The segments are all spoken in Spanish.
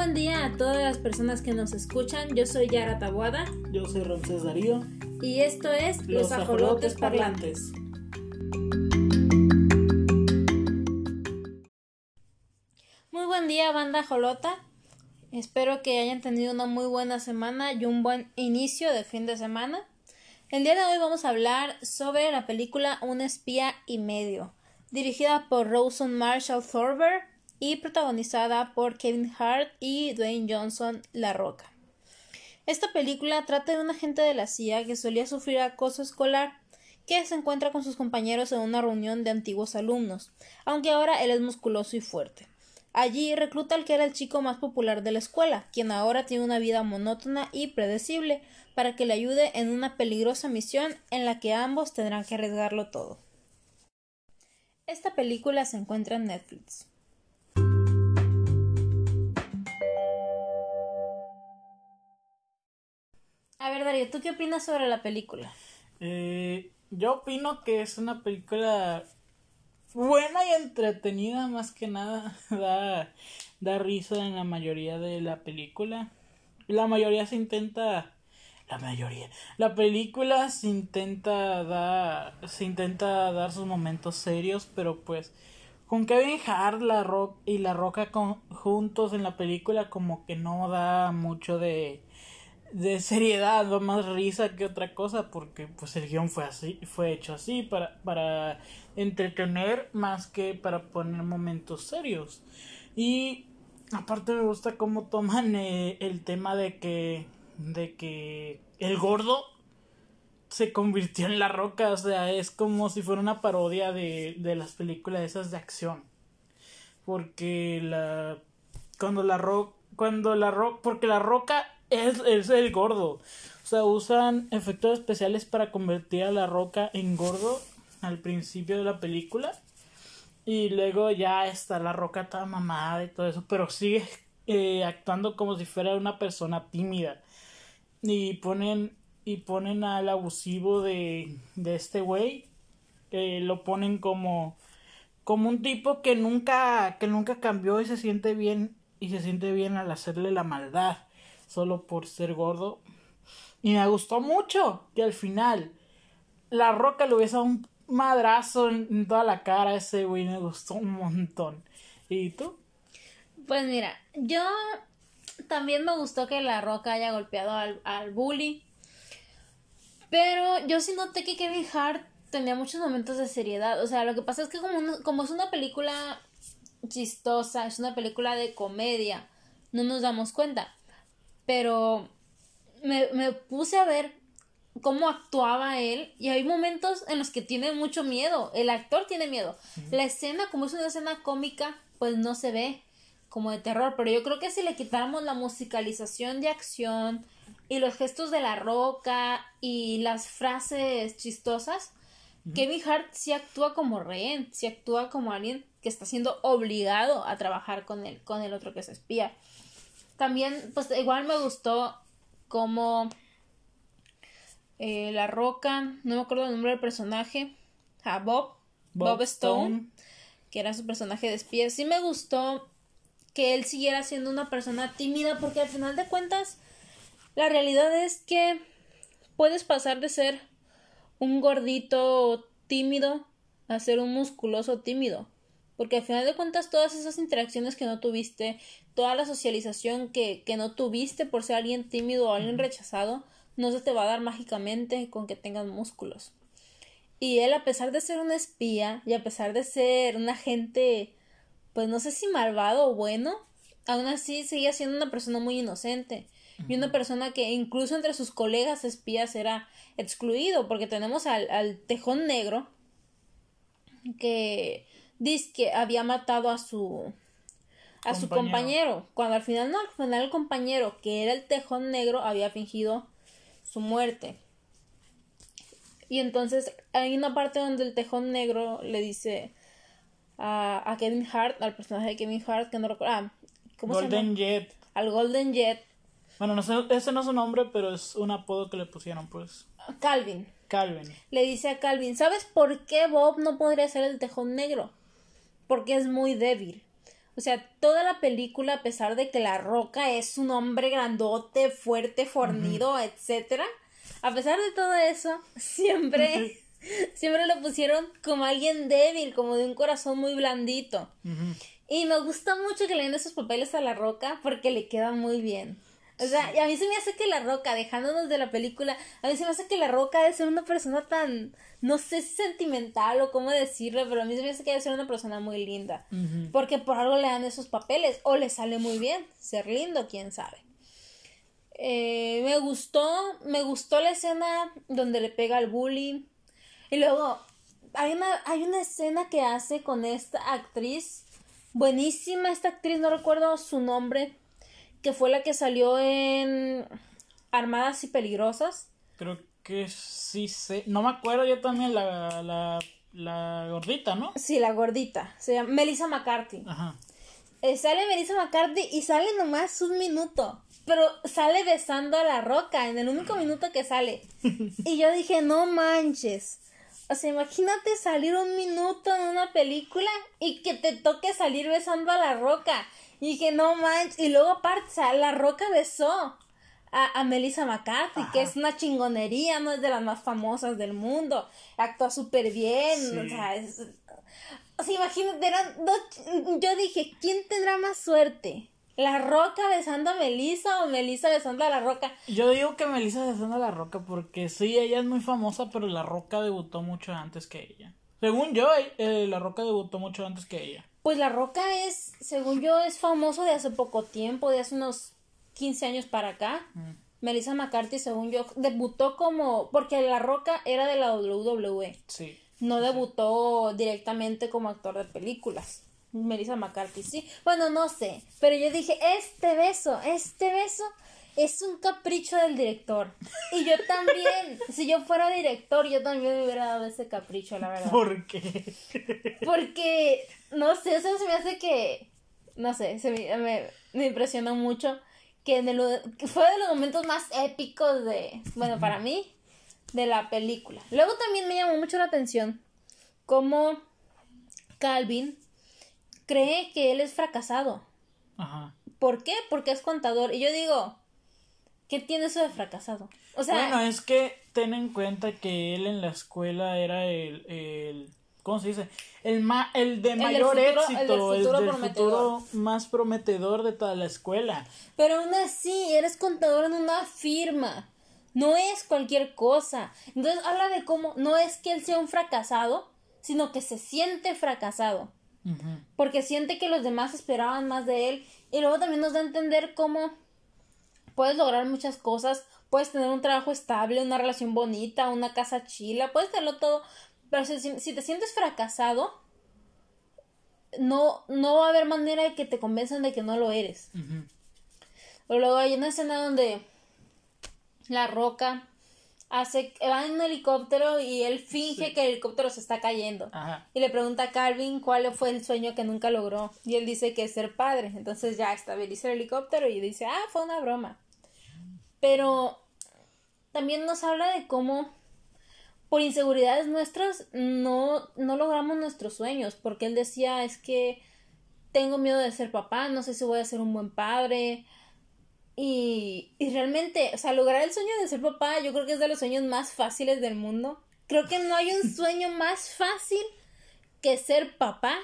buen día a todas las personas que nos escuchan. Yo soy Yara Tabuada. Yo soy Ramsés Darío. Y esto es Los, Ajolotes, Parlantes. Muy buen día, banda Jolota. Espero que hayan tenido una muy buena semana y un buen inicio de fin de semana. El día de hoy vamos a hablar sobre la película Un espía y medio, dirigida por Rosen Marshall Thorber y protagonizada por Kevin Hart y Dwayne Johnson La Roca. Esta película trata de un agente de la CIA que solía sufrir acoso escolar que se encuentra con sus compañeros en una reunión de antiguos alumnos, aunque ahora él es musculoso y fuerte. Allí recluta al que era el chico más popular de la escuela, quien ahora tiene una vida monótona y predecible, para que le ayude en una peligrosa misión en la que ambos tendrán que arriesgarlo todo. Esta película se encuentra en Netflix. ¿Tú qué opinas sobre la película? Eh, yo opino que es una película buena y entretenida, más que nada. Da, da risa en la mayoría de la película. La mayoría se intenta. La mayoría. La película se intenta dar. Se intenta dar sus momentos serios, pero pues. Con Kevin Hart la rock y la Roca juntos en la película, como que no da mucho de de seriedad, o más risa que otra cosa, porque pues el guion fue así, fue hecho así para, para entretener más que para poner momentos serios. Y aparte me gusta cómo toman eh, el tema de que de que el gordo se convirtió en la roca, o sea, es como si fuera una parodia de, de las películas esas de acción. Porque la cuando la roca cuando la roca porque la roca es, el gordo. O sea, usan efectos especiales para convertir a la roca en gordo al principio de la película. Y luego ya está la roca toda mamada y todo eso. Pero sigue eh, actuando como si fuera una persona tímida. Y ponen. Y ponen al abusivo de, de este güey. Eh, lo ponen como. Como un tipo que nunca. que nunca cambió y se siente bien. Y se siente bien al hacerle la maldad solo por ser gordo. Y me gustó mucho que al final la roca le hubiese un madrazo en, toda la cara a ese güey. Me gustó un montón. ¿Y tú? Pues mira, yo también me gustó que la roca haya golpeado al, al bully. Pero yo sí noté que Kevin Hart tenía muchos momentos de seriedad. O sea, lo que pasa es que como, como es una película chistosa, es una película de comedia, no nos damos cuenta pero me, me puse a ver cómo actuaba él y hay momentos en los que tiene mucho miedo, el actor tiene miedo. La escena, como es una escena cómica, pues no se ve como de terror, pero yo creo que si le quitáramos la musicalización de acción y los gestos de la roca y las frases chistosas, Kevin Hart sí actúa como rehén, sí actúa como alguien que está siendo obligado a trabajar con el, con el otro que se espía. También, pues igual me gustó como eh, La Roca, no me acuerdo el nombre del personaje, a Bob, Bob, Stone, que era su personaje de espía. Sí me gustó que él siguiera siendo una persona tímida porque al final de cuentas la realidad es que puedes pasar de ser un gordito tímido a ser un musculoso tímido. Porque al final de cuentas todas esas interacciones que no tuviste, toda la socialización que, que no tuviste por ser alguien tímido o alguien rechazado, no se te va a dar mágicamente con que tengas músculos. Y él, a pesar de ser un espía y a pesar de ser un agente, pues no sé si malvado o bueno, aún así seguía siendo una persona muy inocente. Y una persona que incluso entre sus colegas espías era excluido, porque tenemos al, al tejón negro, que dice que había matado a su a su compañero, cuando al final no, al final el compañero que era el tejón negro había fingido su muerte. Y entonces hay una parte donde el tejón negro le dice a, a Kevin Hart, al personaje de Kevin Hart, que no recuerdo, ah, ¿cómo Golden Jet. Al Golden Jet. Bueno, no sé, ese no es su nombre, pero es un apodo que le pusieron, pues. Calvin. Calvin. Le dice a Calvin, ¿sabes por qué Bob no podría ser el tejón negro? Porque es muy débil. O sea, toda la película, a pesar de que La Roca es un hombre grandote, fuerte, fornido, etcétera, a pesar de todo eso, siempre, siempre lo pusieron como alguien débil, como de un corazón muy blandito. Y me gusta mucho que le den esos papeles a La Roca porque le quedan muy bien. O sea, y a mí se me hace que La Roca, dejándonos de la película, a mí se me hace que La Roca debe ser una persona tan, no sé si sentimental o cómo decirlo, pero a mí se me hace que debe ser una persona muy linda. Porque por algo le dan esos papeles, o le sale muy bien ser lindo, quién sabe. Eh, me gustó, me gustó la escena donde le pega al bully. Y luego, hay una, hay una escena que hace con esta actriz, buenísima esta actriz, no recuerdo su nombre, que fue la que salió en Armadas y Peligrosas. Creo que sí sé. No me acuerdo yo también la, la, la gordita, ¿no? Sí, la gordita. Se llama Melissa McCarthy. Ajá. Eh, sale Melissa McCarthy y sale nomás un minuto. Pero sale besando a la roca en el único minuto que sale. Y yo dije, no manches. O sea, imagínate salir un minuto en una película y que te toque salir besando a la roca. Y dije, no manches. Y luego aparte, o sea, la roca besó a, a Melissa McCarthy, que es una chingonería, no es de las más famosas del mundo. Actúa súper bien. O sea, es, o sea, imagínate, eran dos, yo dije, ¿quién tendrá más suerte? ¿La Roca besando a Melissa o Melissa besando a La Roca? Yo digo que Melissa besando a La Roca porque sí, ella es muy famosa, pero La Roca debutó mucho antes que ella. Según yo, eh, La Roca debutó mucho antes que ella. Pues La Roca es, según yo, es famoso de hace poco tiempo, de hace unos 15 años para acá. Mm. Melissa McCarthy, según yo, debutó como... Porque La Roca era de la WWE. Sí. No debutó directamente como actor de películas. Melissa McCarthy, sí. Bueno, no sé. Pero yo dije, este beso, este beso es un capricho del director. Y yo también, si yo fuera director, yo también me hubiera dado ese capricho, la verdad. ¿Por qué? Porque, no sé, eso se me hace que, no sé, se me, me, impresionó mucho. Que, en el, que fue de los momentos más épicos de, bueno, para mí, de la película. Luego también me llamó mucho la atención cómo Calvin cree que él es fracasado. Ajá. ¿Por qué? Porque es contador. Y yo digo, ¿qué tiene eso de fracasado? O sea. Bueno, es que ten en cuenta que él en la escuela era el. el ¿Cómo se dice? El, ma, el de mayor éxito, el, del futuro más prometedor de toda la escuela. Pero aún así, eres contador en una firma. No es cualquier cosa. Entonces habla de cómo no es que él sea un fracasado, sino que se siente fracasado. Porque siente que los demás esperaban más de él. Y luego también nos da a entender cómo puedes lograr muchas cosas. Puedes tener un trabajo estable, una relación bonita, una casa chila, puedes tenerlo todo. Pero si, te sientes fracasado, no, no va a haber manera de que te convenzan de que no lo eres. Luego hay una escena donde la roca hace, va en un helicóptero y él finge que el helicóptero se está cayendo. Y le pregunta a Calvin cuál fue el sueño que nunca logró. Y él dice que es ser padre. Entonces ya estabiliza el helicóptero y dice, ah, fue una broma. Pero también nos habla de cómo por inseguridades nuestras no, no logramos nuestros sueños. Porque él decía, es que tengo miedo de ser papá, no sé si voy a ser un buen padre y, y realmente, o sea, lograr el sueño de ser papá, yo creo que es de los sueños más fáciles del mundo. Creo que no hay un sueño más fácil que ser papá,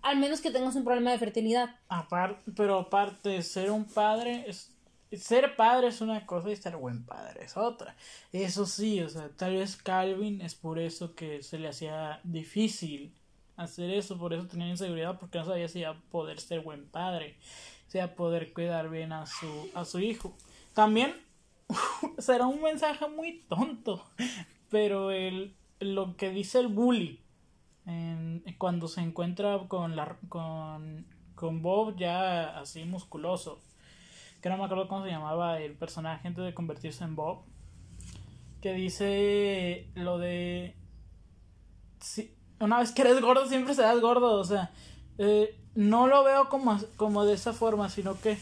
al menos que tengas un problema de fertilidad. Aparte, pero aparte, ser un padre es ser padre es una cosa y ser buen padre es otra. Eso sí, o sea, tal vez Calvin es por eso que se le hacía difícil hacer eso, por eso tenía inseguridad, porque no sabía si iba a poder ser buen padre sea poder cuidar bien a su, a su hijo. También será un mensaje muy tonto, pero el, lo que dice el bully cuando se encuentra con, la, con, con Bob ya así musculoso, que no me acuerdo cómo se llamaba el personaje antes de convertirse en Bob, que dice lo de... Si, una vez que eres gordo siempre serás gordo, o sea, eh, no lo veo como, como de esa forma, sino que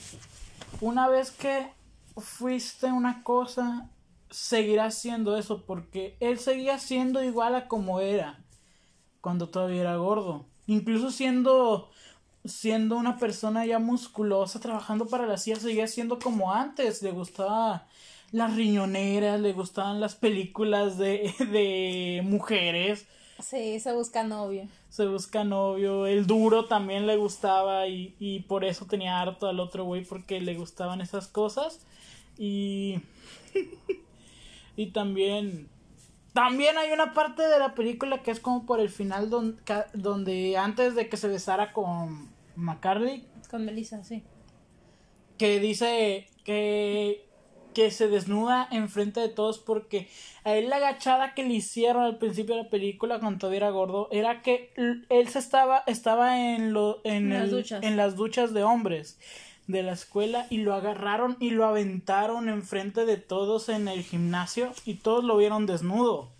una vez que fuiste una cosa, seguirás siendo eso, porque él seguía siendo igual a como era cuando todavía era gordo. Incluso siendo siendo una persona ya musculosa, trabajando para la CIA, seguía siendo como antes. Le gustaba las riñoneras, le gustaban las películas de, de mujeres. Sí, se busca novio. Se busca novio. El duro también le gustaba y, y por eso tenía harto al otro güey porque le gustaban esas cosas. Y... y también... También hay una parte de la película que es como por el final donde, donde antes de que se besara con McCarthy. Con Melissa, sí. Que dice que que se desnuda enfrente de todos porque a él la agachada que le hicieron al principio de la película cuando todavía era gordo era que él se estaba estaba en lo en, las duchas. en las duchas de hombres de la escuela y lo agarraron y lo aventaron enfrente de todos en el gimnasio y todos lo vieron desnudo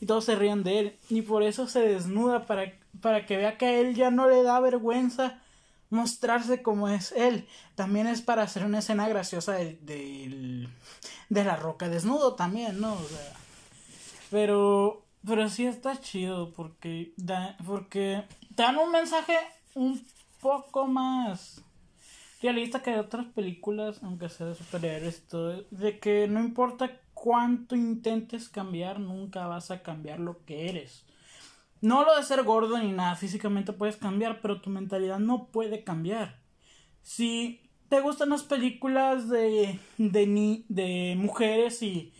y todos se rían de él y por eso se desnuda para para que vea que a él ya no le da vergüenza mostrarse como es él. También es para hacer una escena graciosa de, de, la roca desnudo también, ¿no? O sea, pero, pero sí está chido porque, da, porque dan un mensaje un poco más realista que de otras películas, aunque sea de superhéroes todo, de que no importa cuánto intentes cambiar, nunca vas a cambiar lo que eres. No lo de ser gordo ni nada, físicamente puedes cambiar, pero tu mentalidad no puede cambiar. Si te gustan las películas de, de, de mujeres y,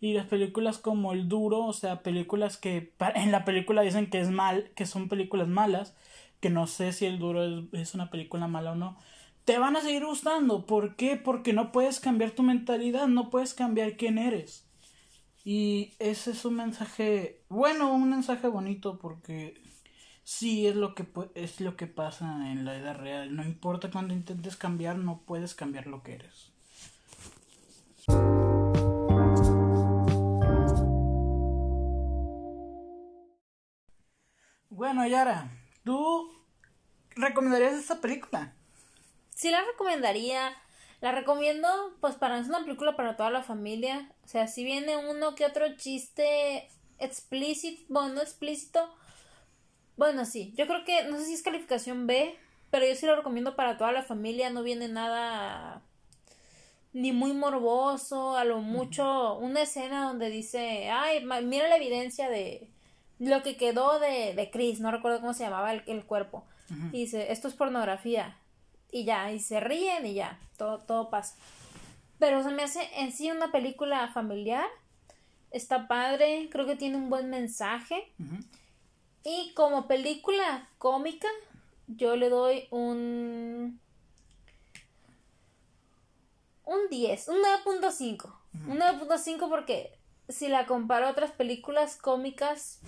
y las películas como El Duro, o sea, películas que en la película dicen que es mal, que son películas malas, que no sé si El Duro es, es una película mala o no, te van a seguir gustando. ¿Por qué? Porque no puedes cambiar tu mentalidad, no puedes cambiar quién eres. Y ese es un mensaje, bueno, un mensaje bonito porque sí es lo que es lo que pasa en la edad real. No importa cuando intentes cambiar, no puedes cambiar lo que eres. Bueno, Yara, ¿tú recomendarías esta película? Sí la recomendaría. La recomiendo, pues para es una película para toda la familia. O sea, si viene uno que otro chiste explícito, bueno, no explícito. Bueno, sí, yo creo que, no sé si es calificación B, pero yo sí lo recomiendo para toda la familia. No viene nada ni muy morboso, a lo mucho una escena donde dice, ay, mira la evidencia de lo que quedó de, de Chris, no recuerdo cómo se llamaba el, cuerpo. Y dice, esto es pornografía y ya, y se ríen y ya, todo, todo pasa. Pero se me hace en sí una película familiar. Está padre, creo que tiene un buen mensaje. Y como película cómica, yo le doy un. Un 10, un 9.5. Un 9.5 porque si la comparo a otras películas cómicas,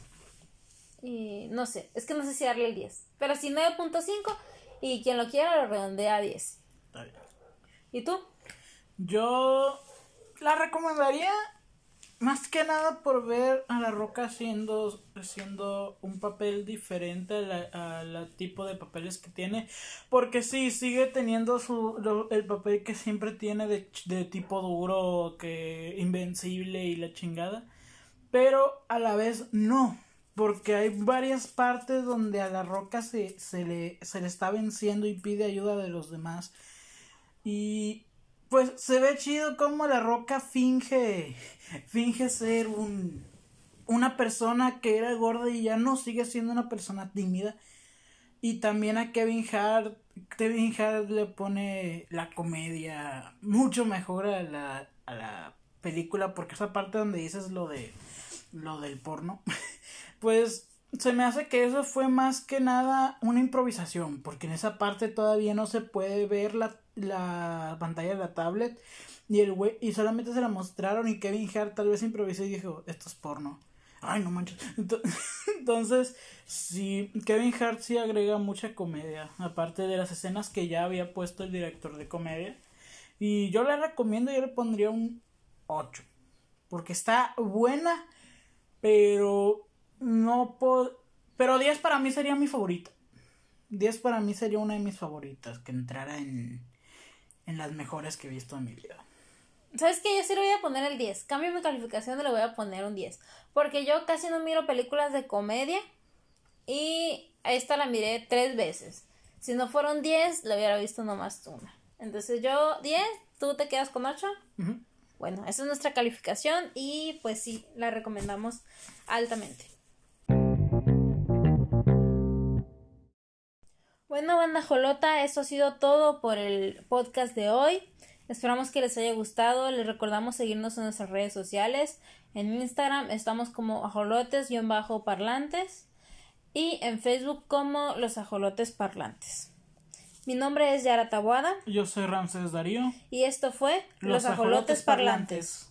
y no sé, es que no sé si darle el 10. Pero si 9.5 y quien lo quiera lo redondea a 10. ¿Y tú? Yo la recomendaría más que nada por ver a La Roca haciendo, haciendo un papel diferente al tipo de papeles que tiene. Porque sí, sigue teniendo su, el papel que siempre tiene de, de tipo duro, que invencible y la chingada. Pero a la vez no porque hay varias partes donde a la roca se, se, le, se le está venciendo y pide ayuda de los demás. Y pues se ve chido como la roca finge, finge ser un, una persona que era gorda y ya no sigue siendo una persona tímida. Y también a Kevin Hart, Kevin Hart le pone la comedia mucho mejor a la, a la película porque esa parte donde dices lo de lo del porno pues se me hace que eso fue más que nada una improvisación, porque en esa parte todavía no se puede ver la, la pantalla de la tablet y el y solamente se la mostraron y Kevin Hart tal vez improvisó y dijo, esto es porno. Ay, no manches. Entonces, sí, Kevin Hart sí agrega mucha comedia, aparte de las escenas que ya había puesto el director de comedia. Y yo le recomiendo, yo le pondría un 8, porque está buena, pero no puedo. Pero 10 para mí sería mi favorita. 10 para mí sería una de mis favoritas. Que entrara en, en las mejores que he visto en mi vida. ¿Sabes qué? Yo sí le voy a poner el 10. Cambio mi calificación y le voy a poner un 10. Porque yo casi no miro películas de comedia. Y esta la miré tres veces. Si no fueron 10, lo hubiera visto nomás una. Entonces yo 10, tú te quedas con 8. Bueno, esa es nuestra calificación y pues sí, la recomendamos altamente. Bueno, banda Jolota, eso ha sido todo por el podcast de hoy. Esperamos que les haya gustado. Les recordamos seguirnos en nuestras redes sociales. En Instagram estamos como ajolotes-parlantes y en Facebook como los ajolotes parlantes. Mi nombre es Yara Tabuada. Yo soy Ramses Darío. Y esto fue Los, ajolotes, parlantes.